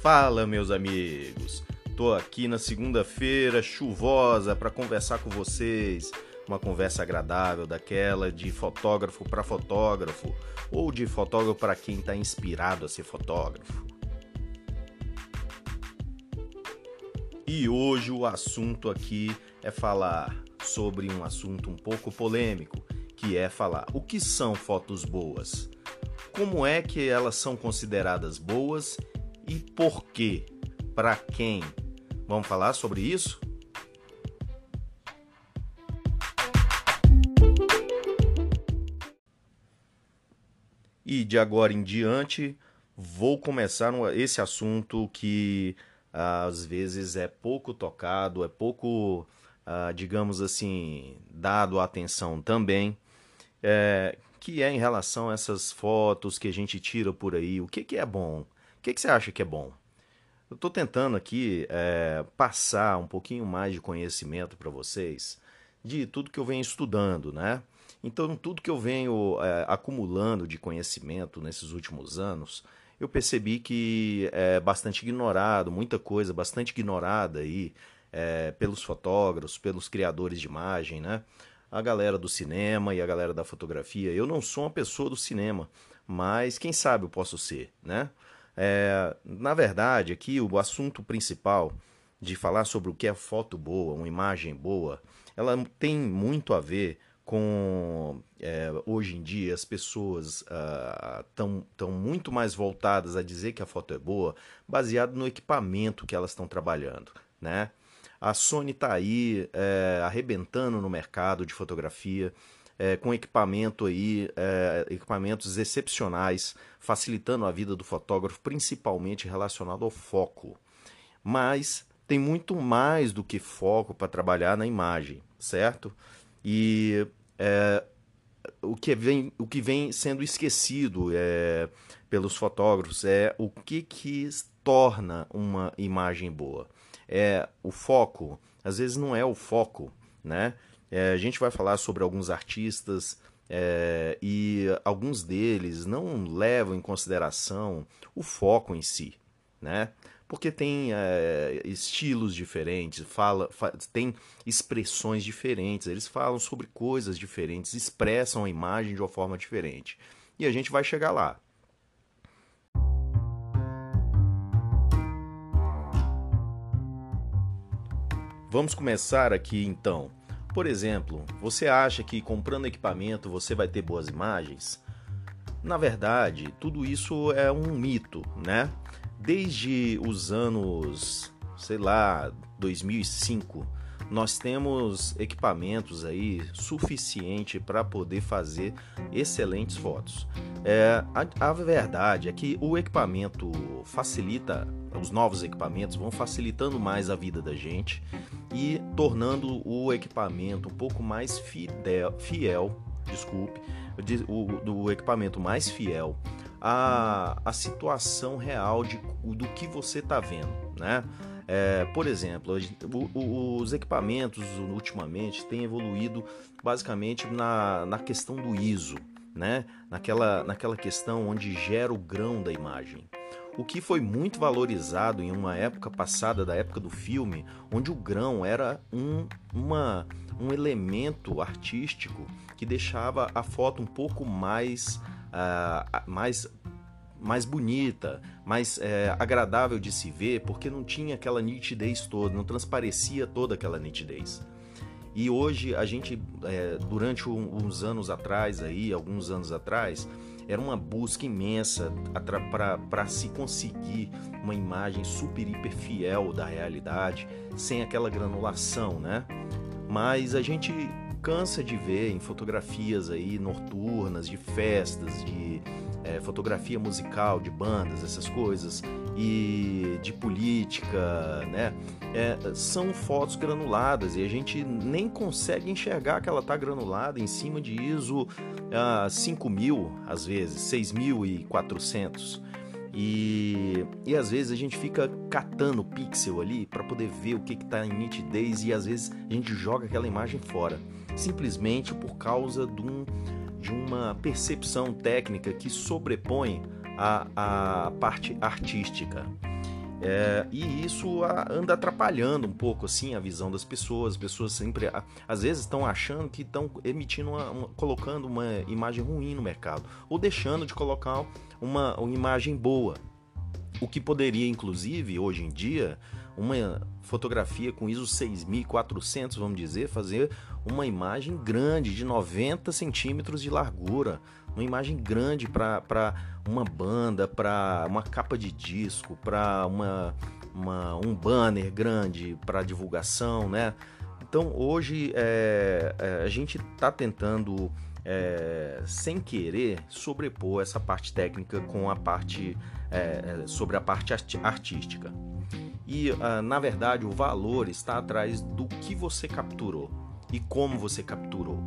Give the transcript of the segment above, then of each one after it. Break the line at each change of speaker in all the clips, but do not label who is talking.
Fala, meus amigos. Tô aqui na segunda-feira chuvosa para conversar com vocês. Uma conversa agradável daquela de fotógrafo para fotógrafo ou de fotógrafo para quem está inspirado a ser fotógrafo. E hoje o assunto aqui é falar sobre um assunto um pouco polêmico, que é falar o que são fotos boas, como é que elas são consideradas boas e por quê, para quem. Vamos falar sobre isso? E de agora em diante vou começar esse assunto que às vezes é pouco tocado, é pouco, ah, digamos assim, dado atenção também, é, que é em relação a essas fotos que a gente tira por aí. O que, que é bom? O que, que você acha que é bom? Eu estou tentando aqui é, passar um pouquinho mais de conhecimento para vocês de tudo que eu venho estudando, né? Então, tudo que eu venho é, acumulando de conhecimento nesses últimos anos, eu percebi que é bastante ignorado, muita coisa bastante ignorada aí é, pelos fotógrafos, pelos criadores de imagem, né? A galera do cinema e a galera da fotografia. Eu não sou uma pessoa do cinema, mas quem sabe eu posso ser, né? É, na verdade, aqui o assunto principal de falar sobre o que é foto boa, uma imagem boa, ela tem muito a ver com é, hoje em dia as pessoas estão tão muito mais voltadas a dizer que a foto é boa, baseado no equipamento que elas estão trabalhando, né? A Sony está aí é, arrebentando no mercado de fotografia, é, com equipamento aí, é, equipamentos excepcionais, facilitando a vida do fotógrafo, principalmente relacionado ao foco. Mas tem muito mais do que foco para trabalhar na imagem, certo? E é, o, que vem, o que vem sendo esquecido é, pelos fotógrafos é o que, que torna uma imagem boa. É o foco, às vezes não é o foco, né? É, a gente vai falar sobre alguns artistas é, e alguns deles não levam em consideração o foco em si, né? porque tem é, estilos diferentes, fala, fa tem expressões diferentes, eles falam sobre coisas diferentes, expressam a imagem de uma forma diferente. E a gente vai chegar lá. Vamos começar aqui então. Por exemplo, você acha que comprando equipamento você vai ter boas imagens? Na verdade, tudo isso é um mito, né? Desde os anos, sei lá, 2005, nós temos equipamentos aí suficiente para poder fazer excelentes fotos. É, a, a, verdade é que o equipamento facilita, os novos equipamentos vão facilitando mais a vida da gente e tornando o equipamento um pouco mais fidel, fiel, desculpe, o, do equipamento mais fiel a, a situação real de, do que você está vendo, né? É, por exemplo, os equipamentos ultimamente têm evoluído basicamente na, na questão do ISO, né? naquela, naquela questão onde gera o grão da imagem. O que foi muito valorizado em uma época passada, da época do filme, onde o grão era um, uma, um elemento artístico que deixava a foto um pouco mais uh, mais mais bonita, mais é, agradável de se ver, porque não tinha aquela nitidez toda, não transparecia toda aquela nitidez. E hoje a gente, é, durante uns anos atrás, aí, alguns anos atrás, era uma busca imensa para se conseguir uma imagem super hiper fiel da realidade, sem aquela granulação, né? Mas a gente cansa de ver em fotografias aí noturnas, de festas, de é, fotografia musical, de bandas, essas coisas, e de política, né? É, são fotos granuladas e a gente nem consegue enxergar que ela está granulada em cima de ISO uh, 5000, às vezes, 6400. E, e às vezes a gente fica catando pixel ali para poder ver o que está em nitidez e às vezes a gente joga aquela imagem fora simplesmente por causa de, um, de uma percepção técnica que sobrepõe a, a parte artística. É, e isso anda atrapalhando um pouco assim a visão das pessoas. As pessoas sempre, às vezes, estão achando que estão emitindo, uma, uma, colocando uma imagem ruim no mercado ou deixando de colocar uma, uma imagem boa. O que poderia, inclusive, hoje em dia, uma fotografia com ISO 6400, vamos dizer, fazer uma imagem grande de 90 centímetros de largura, uma imagem grande para uma banda, para uma capa de disco, para uma, uma, um banner grande para divulgação, né? Então hoje é, é, a gente está tentando é, sem querer sobrepor essa parte técnica com a parte é, sobre a parte artística. E uh, na verdade o valor está atrás do que você capturou e como você capturou.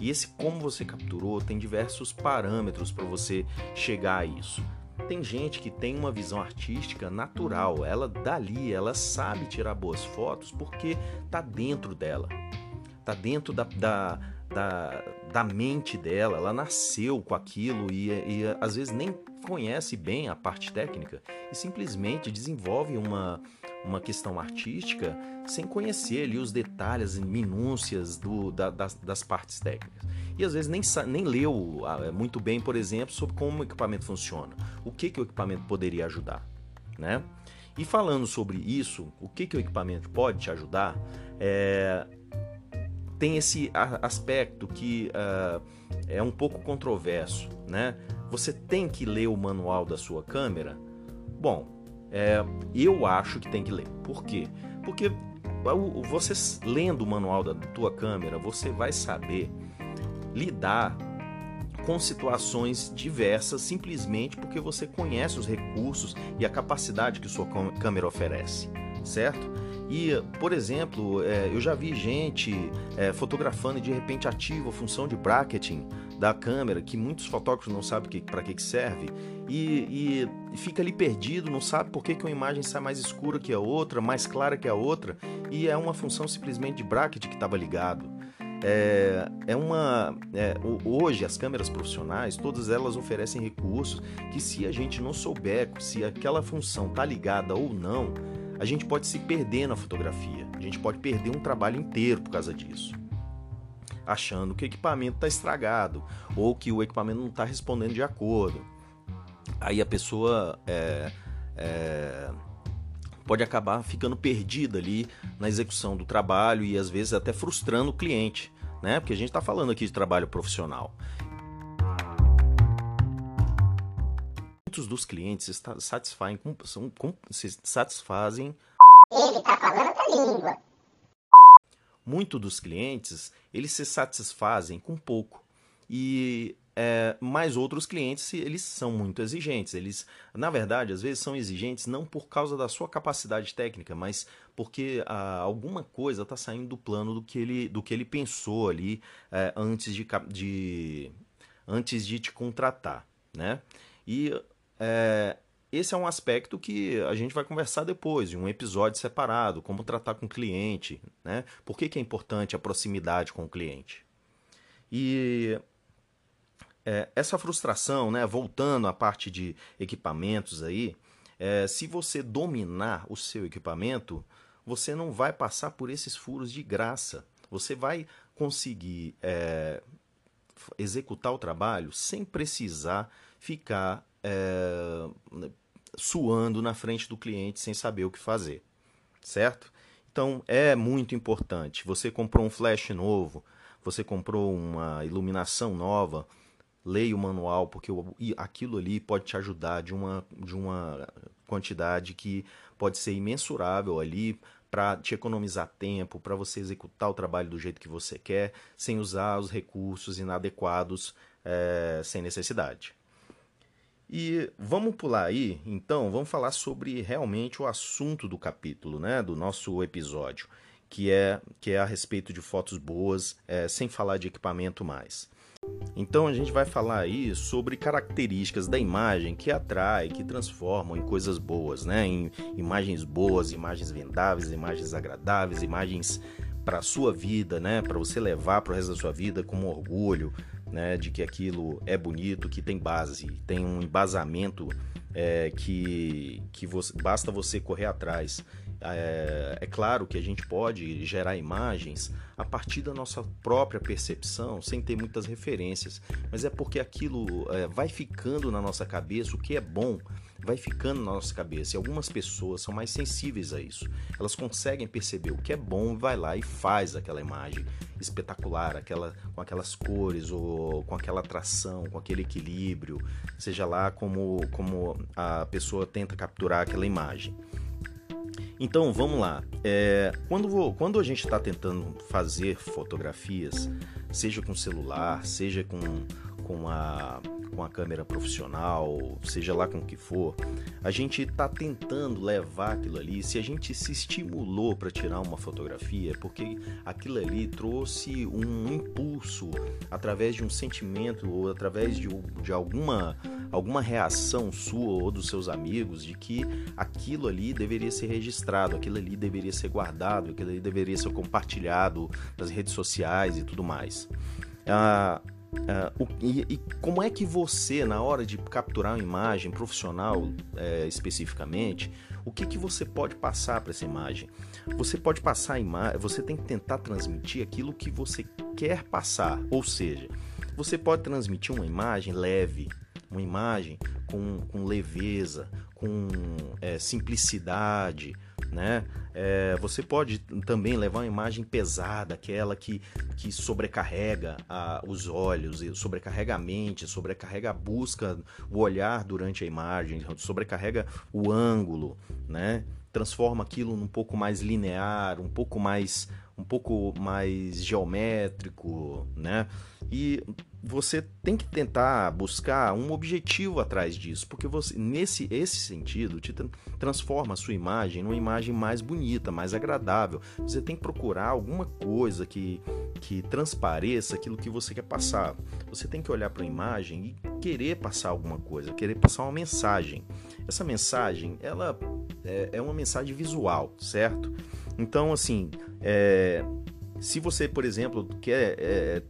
E esse como você capturou tem diversos parâmetros para você chegar a isso. Tem gente que tem uma visão artística natural, ela dali, ela sabe tirar boas fotos porque tá dentro dela, tá dentro da, da, da, da mente dela, ela nasceu com aquilo e, e às vezes nem conhece bem a parte técnica e simplesmente desenvolve uma, uma questão artística sem conhecer ali os detalhes e minúcias do, da, das, das, partes técnicas. E às vezes nem, nem leu ah, muito bem, por exemplo, sobre como o equipamento funciona, o que, que o equipamento poderia ajudar. Né? E falando sobre isso, o que, que o equipamento pode te ajudar, é, tem esse aspecto que uh, é um pouco controverso. Né? Você tem que ler o manual da sua câmera? Bom, é, eu acho que tem que ler. Por quê? Porque você lendo o manual da tua câmera, você vai saber lidar com situações diversas simplesmente porque você conhece os recursos e a capacidade que sua câmera oferece, certo? E, por exemplo, é, eu já vi gente é, fotografando e de repente ativa a função de bracketing da câmera, que muitos fotógrafos não sabem para que, que serve, e, e, fica ali perdido, não sabe por que, que uma imagem sai mais escura que a outra, mais clara que a outra, e é uma função simplesmente de bracket que estava ligado. É, é uma. É, hoje, as câmeras profissionais, todas elas oferecem recursos que, se a gente não souber se aquela função está ligada ou não, a gente pode se perder na fotografia. A gente pode perder um trabalho inteiro por causa disso achando que o equipamento está estragado ou que o equipamento não está respondendo de acordo. Aí a pessoa é, é, pode acabar ficando perdida ali na execução do trabalho e às vezes até frustrando o cliente, né? Porque a gente está falando aqui de trabalho profissional. Muitos dos clientes satisfazem são, com, se satisfazem. Ele está falando outra língua Muitos dos clientes eles se satisfazem com pouco e é, mas outros clientes eles são muito exigentes. Eles, na verdade, às vezes são exigentes não por causa da sua capacidade técnica, mas porque ah, alguma coisa está saindo do plano do que ele, do que ele pensou ali é, antes de, de antes de te contratar, né? E é, esse é um aspecto que a gente vai conversar depois, em um episódio separado, como tratar com o cliente, né? Por que, que é importante a proximidade com o cliente? E é, essa frustração, né, voltando à parte de equipamentos aí, é, se você dominar o seu equipamento, você não vai passar por esses furos de graça. Você vai conseguir é, executar o trabalho sem precisar ficar é, suando na frente do cliente sem saber o que fazer, certo? Então é muito importante. Você comprou um flash novo, você comprou uma iluminação nova, leia o manual, porque aquilo ali pode te ajudar de uma, de uma quantidade que pode ser imensurável ali para te economizar tempo, para você executar o trabalho do jeito que você quer, sem usar os recursos inadequados, é, sem necessidade. E vamos pular aí, então, vamos falar sobre realmente o assunto do capítulo, né, do nosso episódio, que é que é a respeito de fotos boas, é, sem falar de equipamento mais. Então a gente vai falar aí sobre características da imagem que atrai, que transformam em coisas boas, né? Em imagens boas, imagens vendáveis, imagens agradáveis, imagens para a sua vida, né? Para você levar para o resto da sua vida como orgulho, né, de que aquilo é bonito, que tem base, tem um embasamento é, que, que você, basta você correr atrás. É, é, claro que a gente pode gerar imagens a partir da nossa própria percepção, sem ter muitas referências, mas é porque aquilo é, vai ficando na nossa cabeça, o que é bom vai ficando na nossa cabeça. E algumas pessoas são mais sensíveis a isso. Elas conseguem perceber o que é bom, vai lá e faz aquela imagem espetacular, aquela com aquelas cores ou com aquela atração, com aquele equilíbrio, seja lá como como a pessoa tenta capturar aquela imagem. Então vamos lá. É, quando, quando a gente está tentando fazer fotografias, seja com celular, seja com, com a com a câmera profissional, seja lá com o que for, a gente está tentando levar aquilo ali. Se a gente se estimulou para tirar uma fotografia, é porque aquilo ali trouxe um impulso através de um sentimento ou através de, de alguma, alguma reação sua ou dos seus amigos de que aquilo ali deveria ser registrado, aquilo ali deveria ser guardado, aquilo ali deveria ser compartilhado nas redes sociais e tudo mais. Ah, Uh, o, e, e, como é que você, na hora de capturar uma imagem profissional é, especificamente, o que, que você pode passar para essa imagem? Você pode passar a imagem, você tem que tentar transmitir aquilo que você quer passar, ou seja, você pode transmitir uma imagem leve, uma imagem com, com leveza, com é, simplicidade, né? É, você pode também levar uma imagem pesada, aquela que, que sobrecarrega a, os olhos, sobrecarrega a mente, sobrecarrega a busca, o olhar durante a imagem, sobrecarrega o ângulo, né? transforma aquilo num pouco mais linear, um pouco mais um pouco mais geométrico, né? E você tem que tentar buscar um objetivo atrás disso, porque você nesse esse sentido te transforma a sua imagem numa imagem mais bonita, mais agradável. Você tem que procurar alguma coisa que que transpareça aquilo que você quer passar. Você tem que olhar para a imagem e querer passar alguma coisa, querer passar uma mensagem. Essa mensagem, ela é, é uma mensagem visual, certo? Então, assim, é, se você, por exemplo, quer é,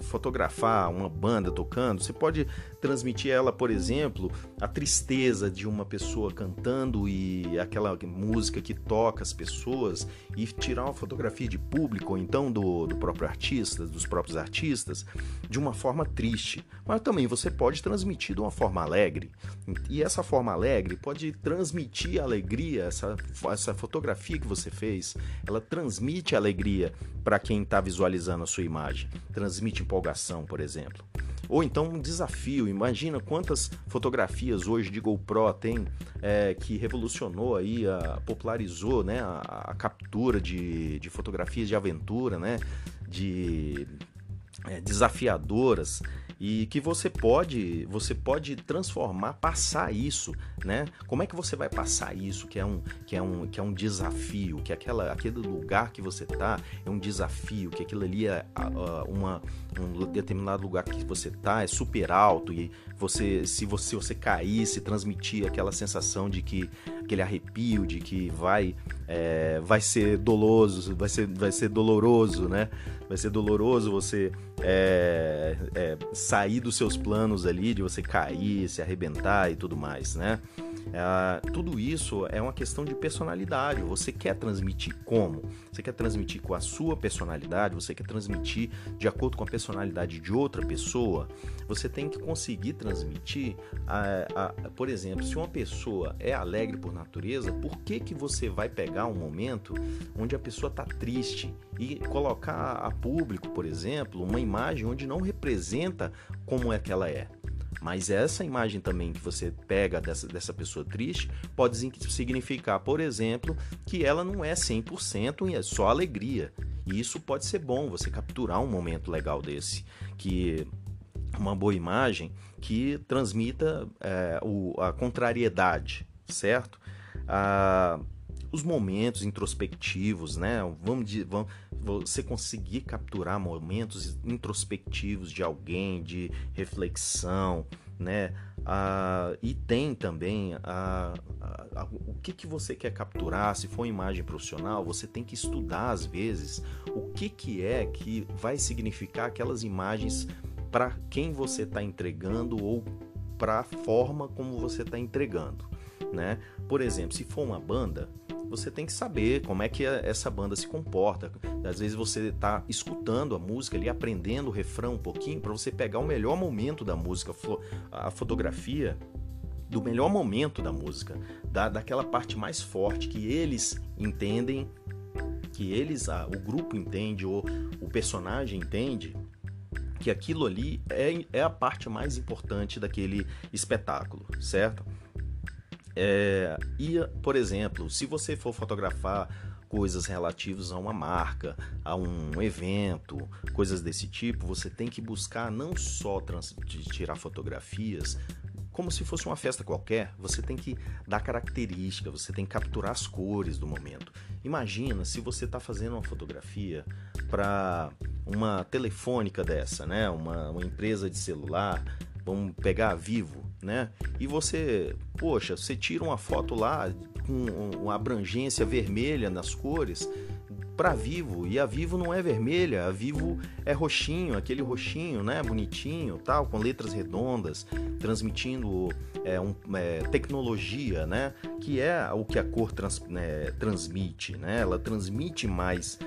fotografar uma banda tocando, você pode transmitir ela, por exemplo, a tristeza de uma pessoa cantando e aquela música que toca as pessoas e tirar uma fotografia de público ou então do, do próprio artista, dos próprios artistas, de uma forma triste. Mas também você pode transmitir de uma forma alegre. E essa forma alegre pode transmitir alegria, essa, essa fotografia que você fez, ela transmite alegria para quem está visualizando a sua imagem. Transmite empolgação, por exemplo. Ou então um desafio. Imagina quantas fotografias hoje de GoPro tem é, que revolucionou aí, a, popularizou né, a, a captura de, de fotografias de aventura, né, de é, desafiadoras e que você pode você pode transformar passar isso né como é que você vai passar isso que é um que é um que é um desafio que aquela aquele lugar que você tá é um desafio que aquilo ali é uma um determinado lugar que você tá é super alto e você se você você cair se transmitir aquela sensação de que aquele arrepio de que vai é, vai ser doloso vai ser vai ser doloroso né vai ser doloroso você é, é, sair dos seus planos ali, de você cair, se arrebentar e tudo mais, né? É, tudo isso é uma questão de personalidade. Você quer transmitir como? Você quer transmitir com a sua personalidade? Você quer transmitir de acordo com a personalidade de outra pessoa? Você tem que conseguir transmitir, a, a, por exemplo, se uma pessoa é alegre por natureza, por que, que você vai pegar um momento onde a pessoa está triste e colocar a público, por exemplo, uma imagem onde não representa como é que ela é? Mas essa imagem também que você pega dessa, dessa pessoa triste pode significar, por exemplo, que ela não é 100% e é só alegria. E isso pode ser bom, você capturar um momento legal desse, que uma boa imagem que transmita é, o, a contrariedade, certo? Ah, os momentos introspectivos, né? Vamos, vamos você conseguir capturar momentos introspectivos de alguém, de reflexão, né? Ah, e tem também a, a, a, o que, que você quer capturar. Se for imagem profissional, você tem que estudar às vezes o que, que é que vai significar aquelas imagens para quem você está entregando ou para a forma como você está entregando, né? Por exemplo, se for uma banda, você tem que saber como é que essa banda se comporta. Às vezes você está escutando a música ali, aprendendo o refrão um pouquinho para você pegar o melhor momento da música, a fotografia do melhor momento da música, da, daquela parte mais forte que eles entendem, que eles, a, o grupo entende ou o personagem entende, que aquilo ali é, é a parte mais importante daquele espetáculo, certo? É, e, por exemplo, se você for fotografar coisas relativas a uma marca, a um evento, coisas desse tipo, você tem que buscar não só tirar fotografias como se fosse uma festa qualquer, você tem que dar característica, você tem que capturar as cores do momento. Imagina se você está fazendo uma fotografia para uma telefônica dessa, né? Uma, uma empresa de celular, vamos pegar a Vivo, né? E você, poxa, você tira uma foto lá com uma abrangência vermelha nas cores para Vivo e a Vivo não é vermelha, a Vivo é roxinho, aquele roxinho, né, bonitinho, tal, com letras redondas, transmitindo é, um, é, tecnologia, né, que é o que a cor trans, né, transmite, né, ela transmite mais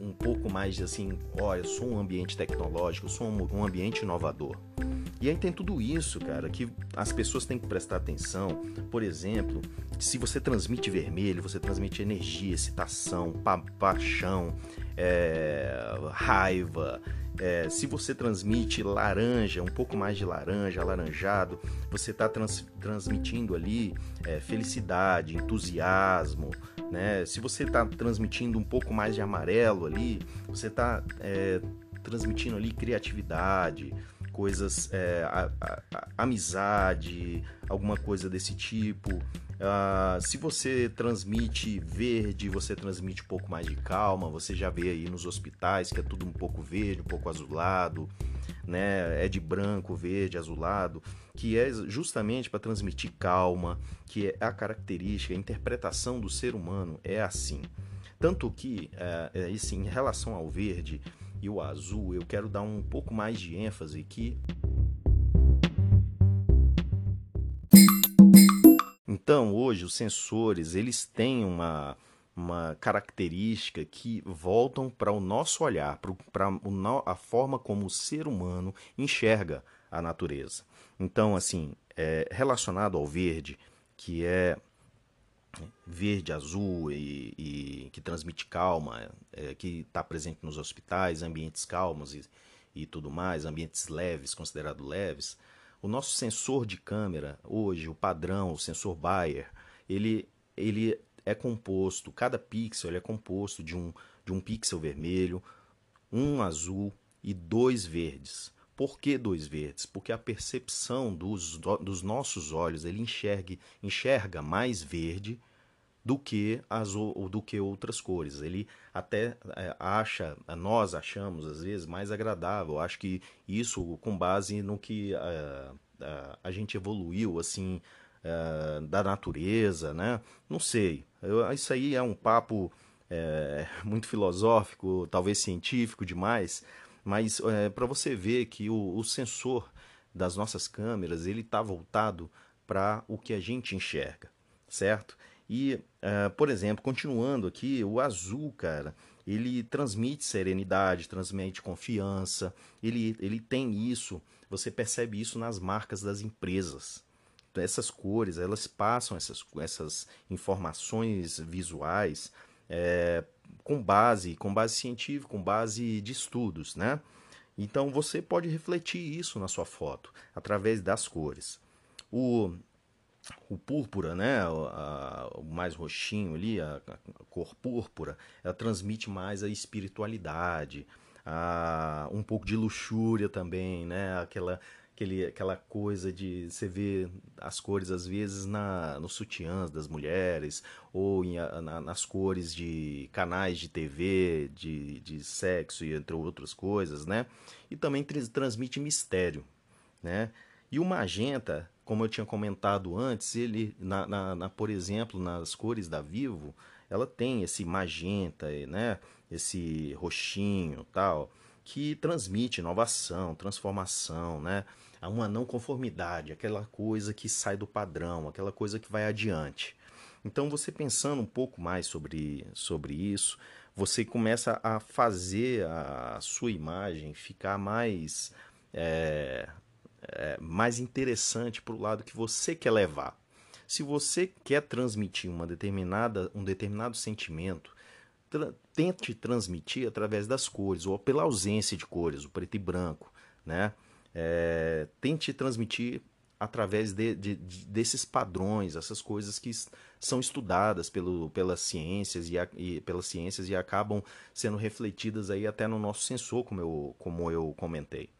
um pouco mais de assim, olha, eu sou um ambiente tecnológico, eu sou um, um ambiente inovador. E aí tem tudo isso, cara, que as pessoas têm que prestar atenção. Por exemplo, se você transmite vermelho, você transmite energia, excitação, pa paixão, é, raiva. É, se você transmite laranja, um pouco mais de laranja, alaranjado, você está trans transmitindo ali é, felicidade, entusiasmo. Né? Se você está transmitindo um pouco mais de amarelo ali, você está é, transmitindo ali criatividade, coisas, é, a, a, a, amizade, alguma coisa desse tipo. Uh, se você transmite verde, você transmite um pouco mais de calma. Você já vê aí nos hospitais que é tudo um pouco verde, um pouco azulado, né? É de branco, verde, azulado, que é justamente para transmitir calma, que é a característica, a interpretação do ser humano é assim. Tanto que, é, em relação ao verde, e o azul, eu quero dar um pouco mais de ênfase aqui. Então, hoje os sensores, eles têm uma uma característica que voltam para o nosso olhar, para a forma como o ser humano enxerga a natureza. Então, assim, é, relacionado ao verde, que é verde, azul e, e que transmite calma, é, que está presente nos hospitais, ambientes calmos e, e tudo mais, ambientes leves, considerados leves. O nosso sensor de câmera, hoje, o padrão, o sensor Bayer, ele, ele é composto, cada pixel é composto de um, de um pixel vermelho, um azul e dois verdes. Por que dois verdes? Porque a percepção dos, dos nossos olhos ele enxerga, enxerga mais verde do que as do que outras cores. Ele até é, acha, nós achamos às vezes mais agradável. Acho que isso com base no que a, a, a gente evoluiu assim uh, da natureza, né? Não sei. Eu, isso aí é um papo é, muito filosófico, talvez científico demais, mas é, para você ver que o, o, sensor das nossas câmeras ele está voltado para o que a gente enxerga, certo? E, uh, por exemplo, continuando aqui, o azul, cara, ele transmite serenidade, transmite confiança, ele, ele tem isso, você percebe isso nas marcas das empresas. Essas cores, elas passam essas, essas informações visuais é, com base, com base científica, com base de estudos, né? Então você pode refletir isso na sua foto através das cores. O, o púrpura, né, a, o mais roxinho ali, a, a, cor púrpura, ela transmite mais a espiritualidade, a, um pouco de luxúria também, né, aquela aquele, aquela coisa de você ver as cores às vezes na nos sutiãs das mulheres ou em, na, nas cores de canais de TV, de, de sexo e entre outras coisas, né? E também transmite mistério, né? E o magenta, como eu tinha comentado antes, ele, na, na, na, por exemplo, nas cores da Vivo, ela tem esse magenta, né? Esse roxinho, tal que transmite inovação, transformação, né? Uma não conformidade, aquela coisa que sai do padrão, aquela coisa que vai adiante. Então, você pensando um pouco mais sobre, sobre isso, você começa a fazer a sua imagem ficar mais, é, é, mais interessante para o lado que você quer levar. Se você quer transmitir uma determinada, um determinado sentimento, tra tente transmitir através das cores ou pela ausência de cores, o preto e branco, né? É, tente transmitir através de, de, de, desses padrões, essas coisas que são estudadas pelo, pelas ciências e, a, e, pelas ciências e acabam sendo refletidas aí até no nosso sensor, como eu, como eu comentei.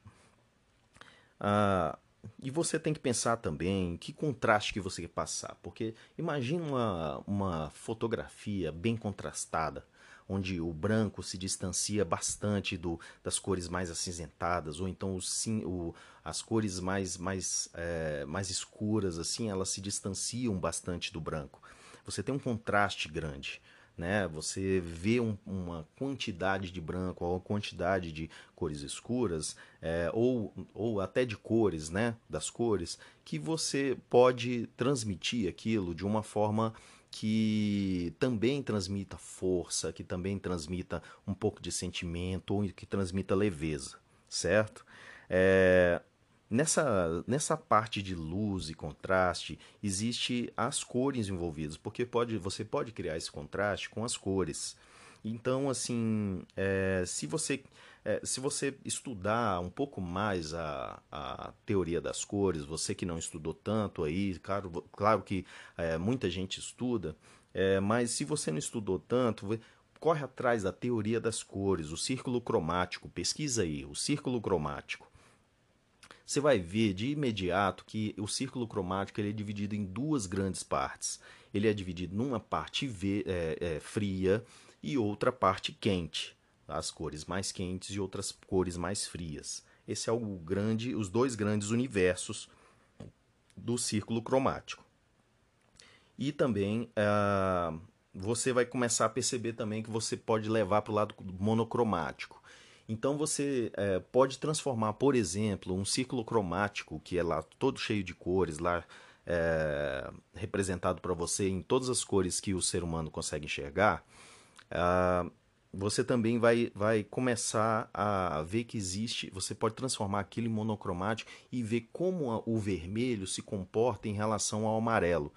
Ah, e você tem que pensar também que contraste que você quer passar, porque imagine uma, uma fotografia bem contrastada, onde o branco se distancia bastante do, das cores mais acinzentadas, ou então o, o, as cores mais, mais, é, mais escuras, assim, elas se distanciam bastante do branco. Você tem um contraste grande. Né? Você vê um, uma quantidade de branco, ou uma quantidade de cores escuras, é, ou, ou até de cores, né? Das cores, que você pode transmitir aquilo de uma forma que também transmita força, que também transmita um pouco de sentimento ou que transmita leveza, certo? É, nessa, nessa parte de luz e contraste existe as cores envolvidas, porque pode, você pode criar esse contraste com as cores. Então, assim, é, se você é, se você estudar um pouco mais a, a teoria das cores, você que não estudou tanto aí, claro, claro que é, muita gente estuda, é, mas se você não estudou tanto, corre atrás da teoria das cores, o círculo cromático, pesquisa aí, o círculo cromático. Você vai ver de imediato que o círculo cromático ele é dividido em duas grandes partes. Ele é dividido numa parte é, é, fria e outra parte quente as cores mais quentes e outras cores mais frias. Esse é o grande, os dois grandes universos do círculo cromático. E também uh, você vai começar a perceber também que você pode levar para o lado monocromático. Então você uh, pode transformar, por exemplo, um círculo cromático que é lá todo cheio de cores, lá é, representado para você em todas as cores que o ser humano consegue enxergar. Você também vai, vai começar a ver que existe, você pode transformar aquilo em monocromático e ver como o vermelho se comporta em relação ao amarelo,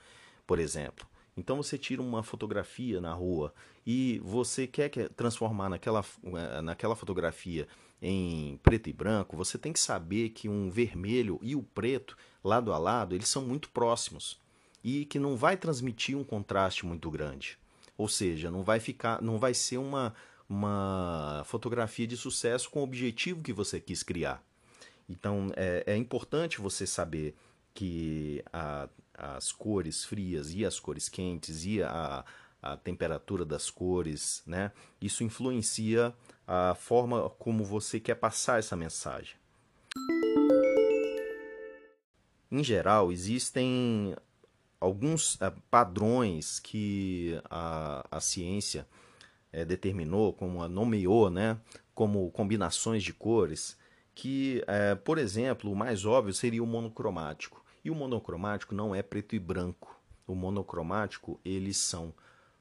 por exemplo. Então você tira uma fotografia na rua e você quer transformar naquela, eh, naquela fotografia em preto e branco, você tem que saber que um vermelho e o preto, lado a lado, eles são muito próximos e que não vai transmitir um contraste muito grande. Ou seja, não vai ficar, não vai ser uma, uma fotografia de sucesso com o objetivo que você quis criar. Então é, é importante você saber que a, as cores frias e as cores quentes e a, a temperatura das cores, né? Isso influencia a forma como você quer passar essa mensagem. Em geral, existem alguns uh, padrões que a, a ciência é, determinou, como a nomeou, né, como combinações de cores, que, é, por exemplo, o mais óbvio seria o monocromático. E o monocromático não é preto e branco. O monocromático, eles são,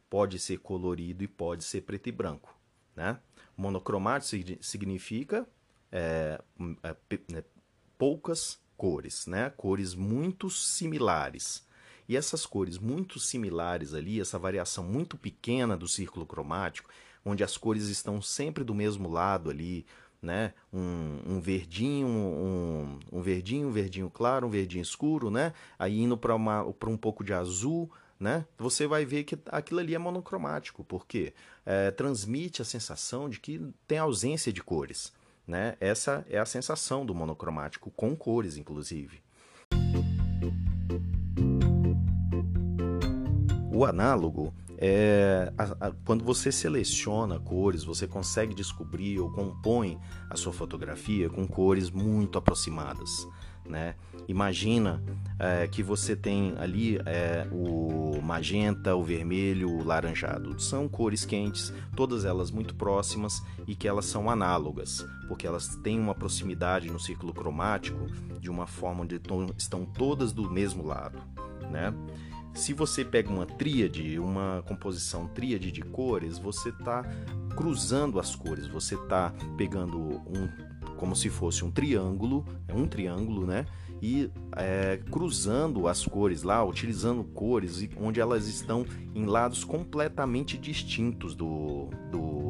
pode ser colorido e pode ser preto e branco. Né? Monocromático significa é, poucas cores, né? cores muito similares. E essas cores muito similares ali, essa variação muito pequena do círculo cromático, onde as cores estão sempre do mesmo lado ali, né? Um, um verdinho, um, um, verdinho, um verdinho claro, um verdinho escuro, né? Aí indo para um pouco de azul, né? Você vai ver que aquilo ali é monocromático, porque é, transmite a sensação de que tem ausência de cores, né? Essa é a sensação do monocromático, com cores, inclusive. O análogo é a, a, quando você seleciona cores, você consegue descobrir ou compõe a sua fotografia com cores muito aproximadas. Né? Imagina é, que você tem ali é, o magenta, o vermelho, o laranjado. São cores quentes, todas elas muito próximas e que elas são análogas, porque elas têm uma proximidade no círculo cromático de uma forma onde estão todas do mesmo lado, né? Se você pega uma tríade, uma composição tríade de cores, você está cruzando as cores, você está pegando um como se fosse um triângulo, é um triângulo, né? e é, cruzando as cores lá, utilizando cores onde elas estão em lados completamente distintos do, do,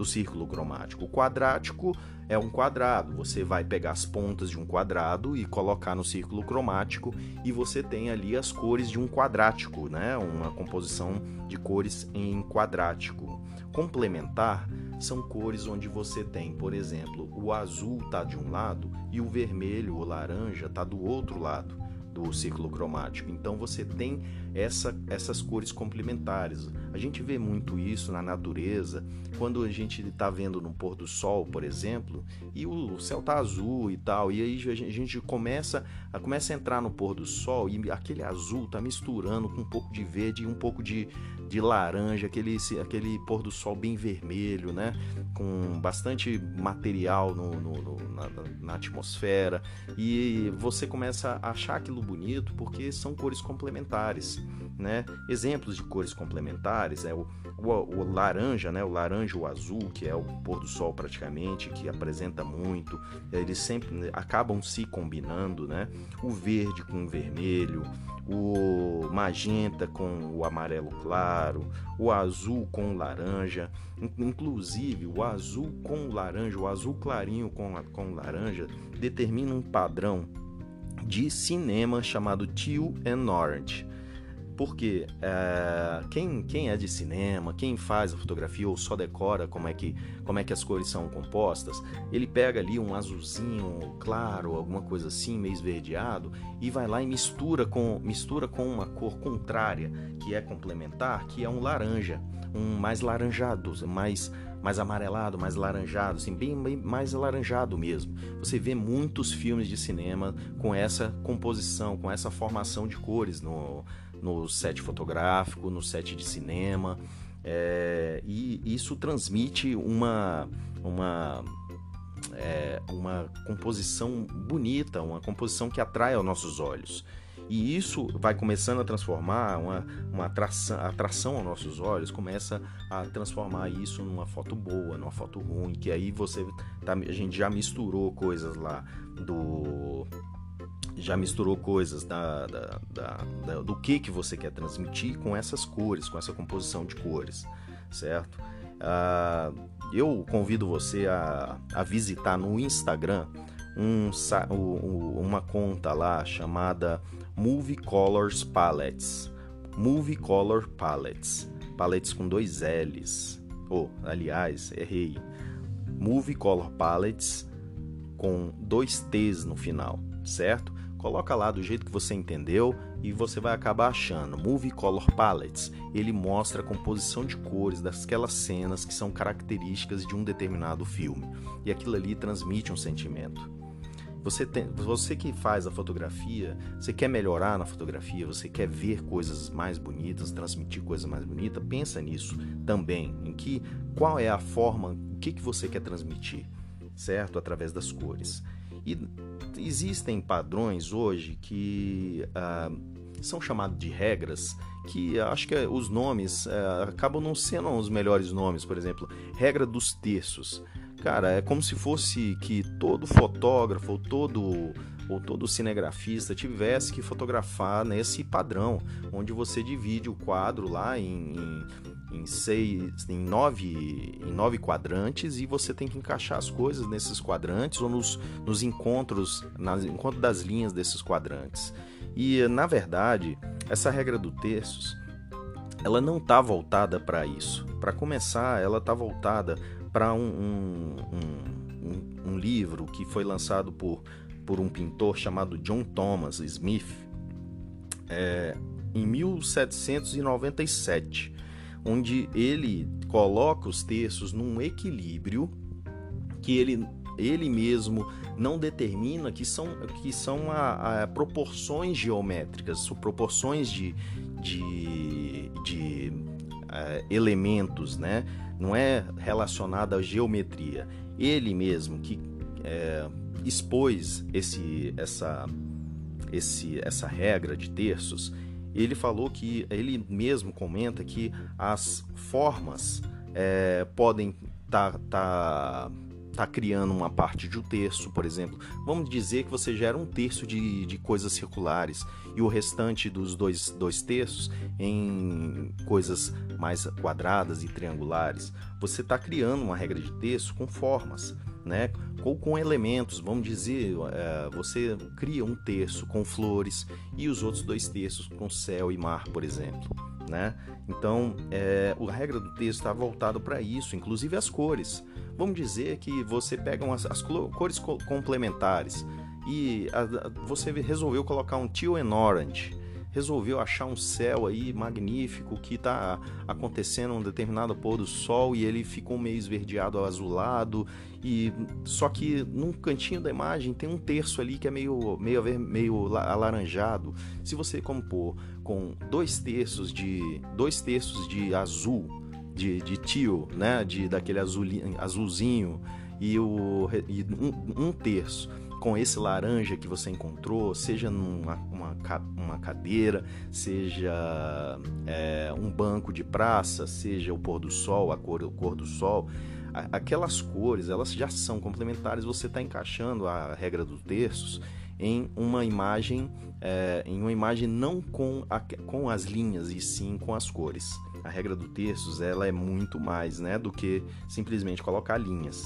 do círculo cromático. O quadrático é um quadrado, você vai pegar as pontas de um quadrado e colocar no círculo cromático e você tem ali as cores de um quadrático, né? uma composição de cores em quadrático. Complementar são cores onde você tem, por exemplo, o azul está de um lado e o vermelho, o laranja, está do outro lado do círculo cromático. Então você tem essa, essas cores complementares. A gente vê muito isso na natureza, quando a gente está vendo no pôr do sol, por exemplo, e o céu tá azul e tal, e aí a gente começa a, começa a entrar no pôr do sol e aquele azul tá misturando com um pouco de verde e um pouco de, de laranja, aquele, aquele pôr do sol bem vermelho, né? Com bastante material no, no, no na, na atmosfera, e você começa a achar aquilo bonito porque são cores complementares. Né? Exemplos de cores complementares é o, o, o, laranja, né? o laranja o azul, que é o pôr do sol praticamente, que apresenta muito, eles sempre acabam se combinando, né? o verde com o vermelho, o magenta com o amarelo claro, o azul com o laranja, inclusive o azul com o laranja, o azul clarinho com, a, com o laranja determina um padrão de cinema chamado Teal and Orange. Porque é, quem, quem é de cinema, quem faz a fotografia ou só decora como é, que, como é que as cores são compostas, ele pega ali um azulzinho claro, alguma coisa assim, meio esverdeado, e vai lá e mistura com, mistura com uma cor contrária, que é complementar, que é um laranja, um mais laranjado, mais mais amarelado, mais laranjado, assim, bem, bem, mais alaranjado mesmo. Você vê muitos filmes de cinema com essa composição, com essa formação de cores no, no set fotográfico, no set de cinema. É, e isso transmite uma, uma, é, uma composição bonita, uma composição que atrai aos nossos olhos. E isso vai começando a transformar uma, uma atração, atração aos nossos olhos, começa a transformar isso numa foto boa, numa foto ruim, que aí você tá, a gente já misturou coisas lá do já misturou coisas da, da, da, do que que você quer transmitir com essas cores, com essa composição de cores, certo? Uh, eu convido você a, a visitar no Instagram um, uma conta lá chamada Movie Colors Palettes. Movie Color Palettes. Palettes com dois L's. Oh, aliás, errei. Movie Color Palettes com dois T's no final, certo? Coloca lá do jeito que você entendeu e você vai acabar achando. Movie Color Palettes, ele mostra a composição de cores daquelas cenas que são características de um determinado filme. E aquilo ali transmite um sentimento. Você, tem, você que faz a fotografia, você quer melhorar na fotografia, você quer ver coisas mais bonitas, transmitir coisas mais bonitas, pensa nisso também, em que qual é a forma, o que, que você quer transmitir, certo? Através das cores. E existem padrões hoje que ah, são chamados de regras, que acho que os nomes ah, acabam não sendo os melhores nomes, por exemplo, regra dos terços. Cara, é como se fosse que todo fotógrafo todo ou todo cinegrafista tivesse que fotografar nesse padrão, onde você divide o quadro lá em, em, em, seis, em, nove, em nove quadrantes e você tem que encaixar as coisas nesses quadrantes ou nos, nos encontros, nas encontros das linhas desses quadrantes. E na verdade, essa regra do terços, ela não está voltada para isso. Para começar, ela está voltada para um, um, um, um, livro que foi lançado por, por um pintor chamado John Thomas Smith é, em 1797, onde ele coloca os textos num equilíbrio que ele ele mesmo não determina que são, que são a, a proporções geométricas, proporções de, de, de uh, elementos, né? não é relacionada à geometria. Ele mesmo que é, expôs esse, essa, esse, essa regra de terços, ele falou que ele mesmo comenta que as formas é, podem estar tá, tá, tá criando uma parte de um terço, por exemplo. Vamos dizer que você gera um terço de, de coisas circulares e o restante dos dois, dois terços em coisas mais quadradas e triangulares. Você está criando uma regra de terço com formas né? Ou com elementos, vamos dizer, é, você cria um terço com flores e os outros dois terços com céu e mar, por exemplo, né? Então, é, a regra do texto está voltada para isso, inclusive as cores. Vamos dizer que você pega umas, as cores complementares e a, a, você resolveu colocar um teal and orange resolveu achar um céu aí magnífico que está acontecendo um determinado pôr do sol e ele ficou meio esverdeado azulado e só que num cantinho da imagem tem um terço ali que é meio meio meio alaranjado. Se você compor com dois terços de dois terços de azul de, de tio, né, de daquele azul, azulzinho e, o, e um, um terço com esse laranja que você encontrou, seja numa uma, uma cadeira, seja é, um banco de praça, seja o pôr do sol, a cor, a cor do sol, aquelas cores elas já são complementares. Você está encaixando a regra dos terços em uma imagem, é, em uma imagem não com, a, com as linhas e sim com as cores. A regra do terços ela é muito mais, né, do que simplesmente colocar linhas.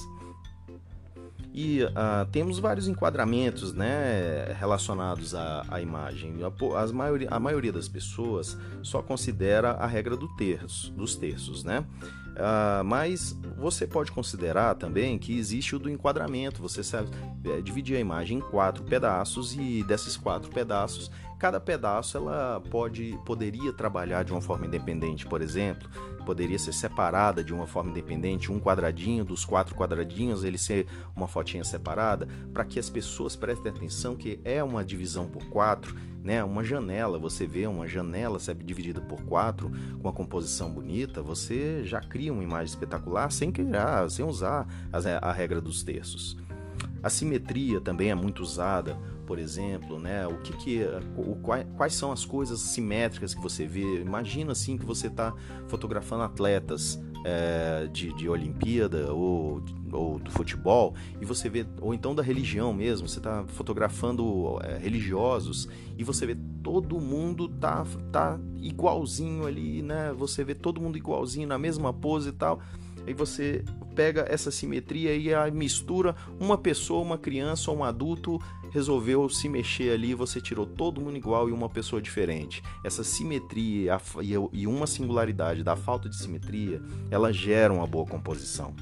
E uh, temos vários enquadramentos né, relacionados à, à imagem. A, as maioria, a maioria das pessoas só considera a regra do terço, dos terços. Né? Uh, mas você pode considerar também que existe o do enquadramento. Você sabe é, dividir a imagem em quatro pedaços e desses quatro pedaços cada pedaço ela pode poderia trabalhar de uma forma independente, por exemplo, poderia ser separada de uma forma independente, um quadradinho dos quatro quadradinhos ele ser uma fotinha separada, para que as pessoas prestem atenção que é uma divisão por quatro, né? Uma janela, você vê uma janela dividida por quatro com uma composição bonita, você já cria uma imagem espetacular sem criar, sem usar a regra dos terços. A simetria também é muito usada por exemplo, né? O que que o, quais são as coisas simétricas que você vê? Imagina assim que você está fotografando atletas é, de, de Olimpíada ou, ou do futebol e você vê ou então da religião mesmo. Você está fotografando é, religiosos e você vê todo mundo tá tá igualzinho ali, né? Você vê todo mundo igualzinho na mesma pose e tal. Aí você pega essa simetria e a mistura uma pessoa, uma criança ou um adulto resolveu se mexer ali, você tirou todo mundo igual e uma pessoa diferente. Essa simetria e uma singularidade da falta de simetria, ela gera uma boa composição.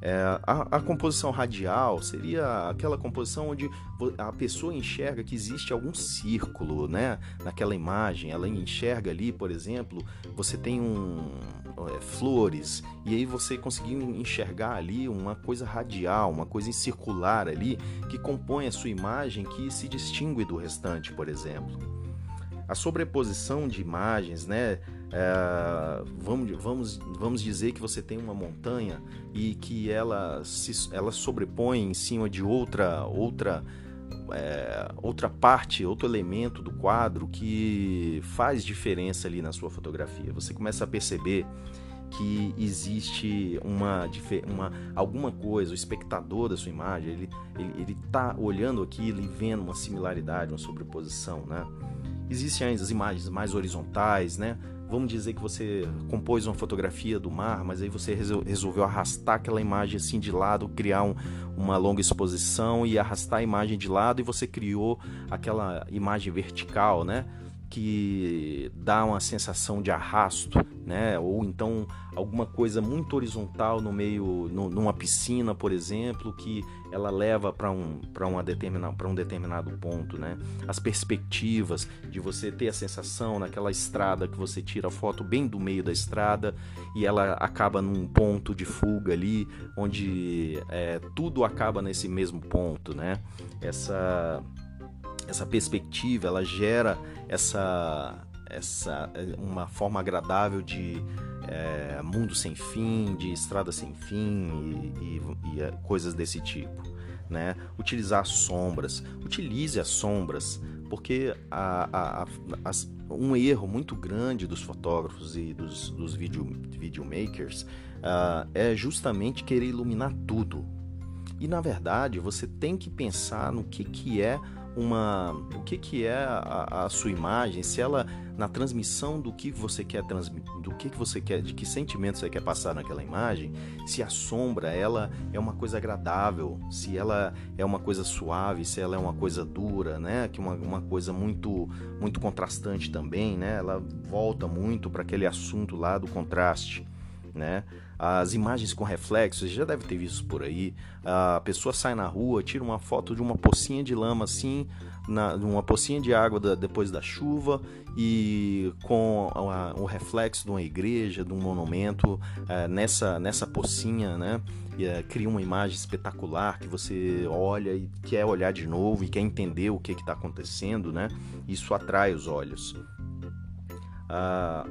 É, a, a, composição radial seria aquela composição onde a pessoa enxerga que existe algum círculo né, naquela imagem. Ela enxerga ali, por exemplo, você tem um, é, flores e aí você conseguiu enxergar ali uma coisa radial, uma coisa circular ali que compõe a sua imagem que se distingue do restante, por exemplo. A sobreposição de imagens, né? É, vamos, vamos, vamos dizer que você tem uma montanha e que ela se ela sobrepõe em cima de outra outra é, outra parte, outro elemento do quadro que faz diferença ali na sua fotografia. Você começa a perceber que existe uma, uma alguma coisa, o espectador da sua imagem, ele ele, ele tá olhando aquilo e vendo uma similaridade, uma sobreposição, né? Existem as imagens mais horizontais, né? Vamos dizer que você compôs uma fotografia do mar, mas aí você resolveu arrastar aquela imagem assim de lado, criar um, uma longa exposição e arrastar a imagem de lado e você criou aquela imagem vertical, né? que dá uma sensação de arrasto, né? Ou então alguma coisa muito horizontal no meio, no, numa piscina, por exemplo, que ela leva para um, um determinado ponto, né? As perspectivas de você ter a sensação naquela estrada que você tira a foto bem do meio da estrada e ela acaba num ponto de fuga ali, onde é, tudo acaba nesse mesmo ponto, né? Essa essa perspectiva ela gera essa essa uma forma agradável de é, mundo sem fim, de estrada sem fim e, e, e, é, coisas desse tipo. Né? Utilizar sombras, utilize as sombras, porque a, a, a, um erro muito grande dos fotógrafos e dos, dos video, videomakers uh, é justamente querer iluminar tudo. E na verdade você tem que pensar no que, que é uma o que, que é a, a, sua imagem, se ela na transmissão do que você quer transmitir, do que, que você quer, de que sentimento você quer passar naquela imagem, se a sombra ela é uma coisa agradável, se ela é uma coisa suave, se ela é uma coisa dura, né, que uma, uma coisa muito muito contrastante também, né, ela volta muito para aquele assunto lá do contraste, né? As imagens com reflexos, já deve ter visto por aí. A pessoa sai na rua, tira uma foto de uma pocinha de lama assim, na, uma pocinha de água da, depois da chuva e com a, o reflexo de uma igreja, de um monumento é, nessa, nessa pocinha, né? E, é, cria uma imagem espetacular que você olha e quer olhar de novo e quer entender o que está acontecendo, né? Isso atrai os olhos. Ah,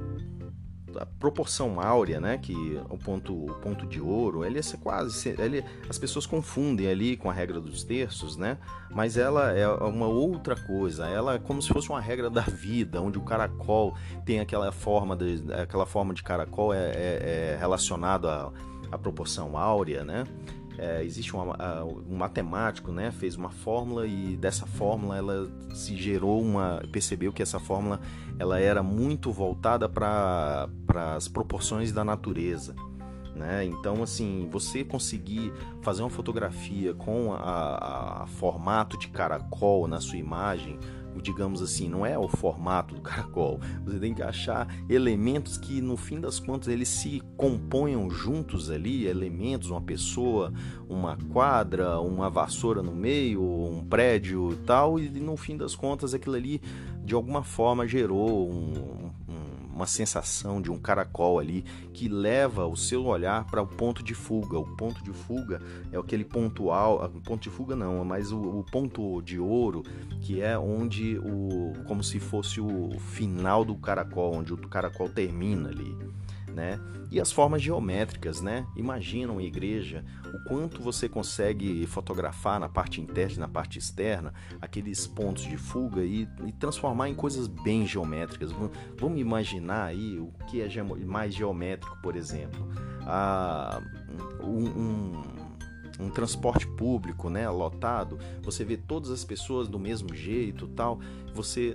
a proporção áurea, né, que o ponto, o ponto de ouro, ele é quase, ele, as pessoas confundem ali com a regra dos terços, né, mas ela é uma outra coisa, ela é como se fosse uma regra da vida, onde o caracol tem aquela forma de, aquela forma de caracol é, é, é relacionado à, à proporção áurea, né, é, existe uma, um matemático, né, fez uma fórmula e dessa fórmula ela se gerou uma, percebeu que essa fórmula ela era muito voltada para as proporções da natureza. Né? Então, assim, você conseguir fazer uma fotografia com a, a, a formato de caracol na sua imagem, digamos assim, não é o formato do caracol. Você tem que achar elementos que, no fim das contas, eles se componham juntos ali, elementos, uma pessoa, uma quadra, uma vassoura no meio, um prédio e tal, e no fim das contas aquilo ali de alguma forma gerou um, uma sensação de um caracol ali que leva o seu olhar para o ponto de fuga. O ponto de fuga é aquele pontual, ah, ponto de fuga não, mas o, o ponto de ouro que é onde o, como se fosse o final do caracol, onde o caracol termina ali né? E as formas geométricas, né? Imagina uma igreja, o quanto você consegue fotografar na parte interna e na parte externa aqueles pontos de fuga e, e transformar em coisas bem geométricas. Vamos imaginar aí o que é mais geométrico, por exemplo. Ah, um, um, um transporte público, né, lotado, você vê todas as pessoas do mesmo jeito, tal, você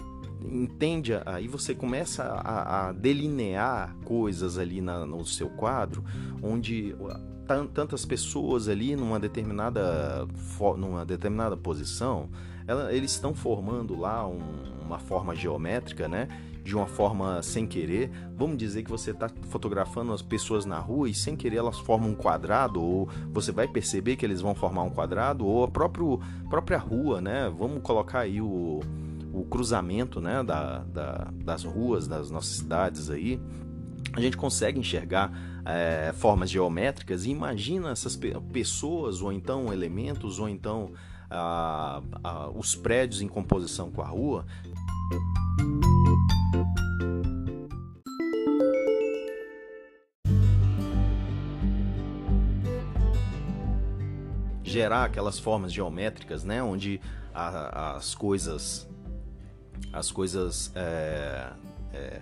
entende, aí você começa a, a delinear coisas ali na, no seu quadro, onde tantas pessoas ali numa determinada, numa determinada posição, ela, eles estão formando lá um, uma forma geométrica, né? De uma forma sem querer. Vamos dizer que você está fotografando as pessoas na rua e sem querer elas formam um quadrado, ou você vai perceber que eles vão formar um quadrado, ou a próprio, própria rua, né? Vamos colocar aí o, o cruzamento né, da, da, das ruas das nossas cidades aí, a gente consegue enxergar é, formas geométricas e imagina essas pessoas ou então elementos ou então ah, ah, os prédios em composição com a rua. gerar aquelas formas geométricas, né, onde a, as coisas as coisas é, é,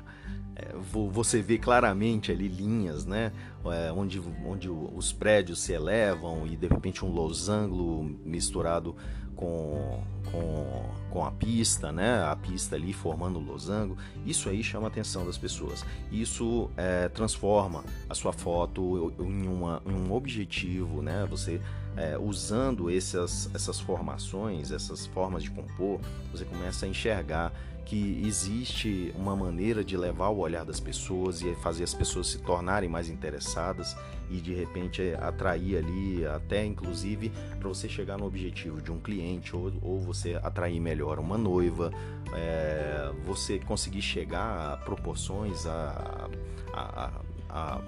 é você vê claramente ali linhas, né? É, onde, onde os prédios se elevam e de repente um losango misturado com, com, com a pista, né? A pista ali formando o losango. Isso aí chama a atenção das pessoas. Isso é, transforma a sua foto em, uma, em um objetivo, né? Você é, usando essas, essas formações, essas formas de compor, você começa a enxergar que existe uma maneira de levar o olhar das pessoas e fazer as pessoas se tornarem mais interessadas e de repente atrair ali, até inclusive para você chegar no objetivo de um cliente ou, ou você atrair melhor uma noiva, é, você conseguir chegar a proporções, a, a, a, a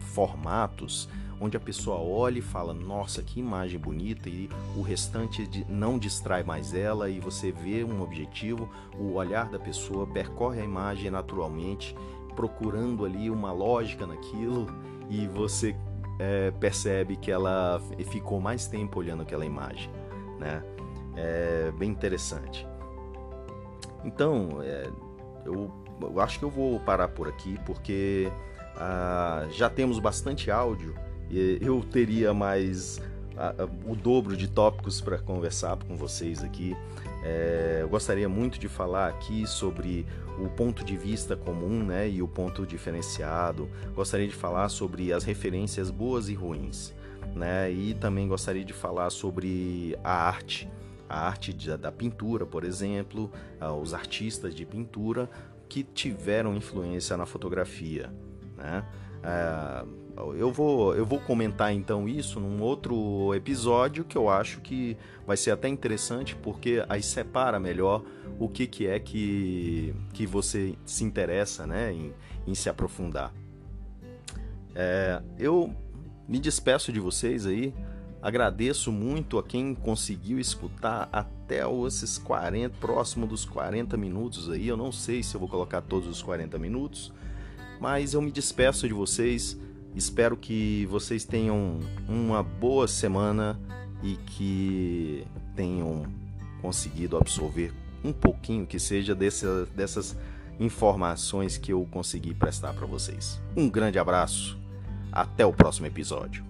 formatos onde a pessoa olha e fala: Nossa, que imagem bonita, e o restante não distrai mais ela, e você vê um objetivo, o olhar da pessoa percorre a imagem naturalmente, procurando ali uma lógica naquilo, e você é, percebe que ela ficou mais tempo olhando aquela imagem, né? É bem interessante. Então, é, eu, eu, acho que eu vou parar por aqui porque ah, já temos bastante áudio eu teria mais o dobro de tópicos para conversar com vocês aqui. É, eu gostaria muito de falar aqui sobre o ponto de vista comum né, e o ponto diferenciado. Gostaria de falar sobre as referências boas e ruins. Né, e também gostaria de falar sobre a arte, a arte da pintura, por exemplo, os artistas de pintura que tiveram influência na fotografia. Né? É, eu vou, eu vou comentar então isso num outro episódio que eu acho que vai ser até interessante porque aí separa melhor o que, que é que, que você se interessa né, em, em se aprofundar. É, eu me despeço de vocês aí. Agradeço muito a quem conseguiu escutar até esses 40, próximo dos 40 minutos aí. Eu não sei se eu vou colocar todos os 40 minutos, mas eu me despeço de vocês. Espero que vocês tenham uma boa semana e que tenham conseguido absorver um pouquinho que seja dessas informações que eu consegui prestar para vocês. Um grande abraço, até o próximo episódio.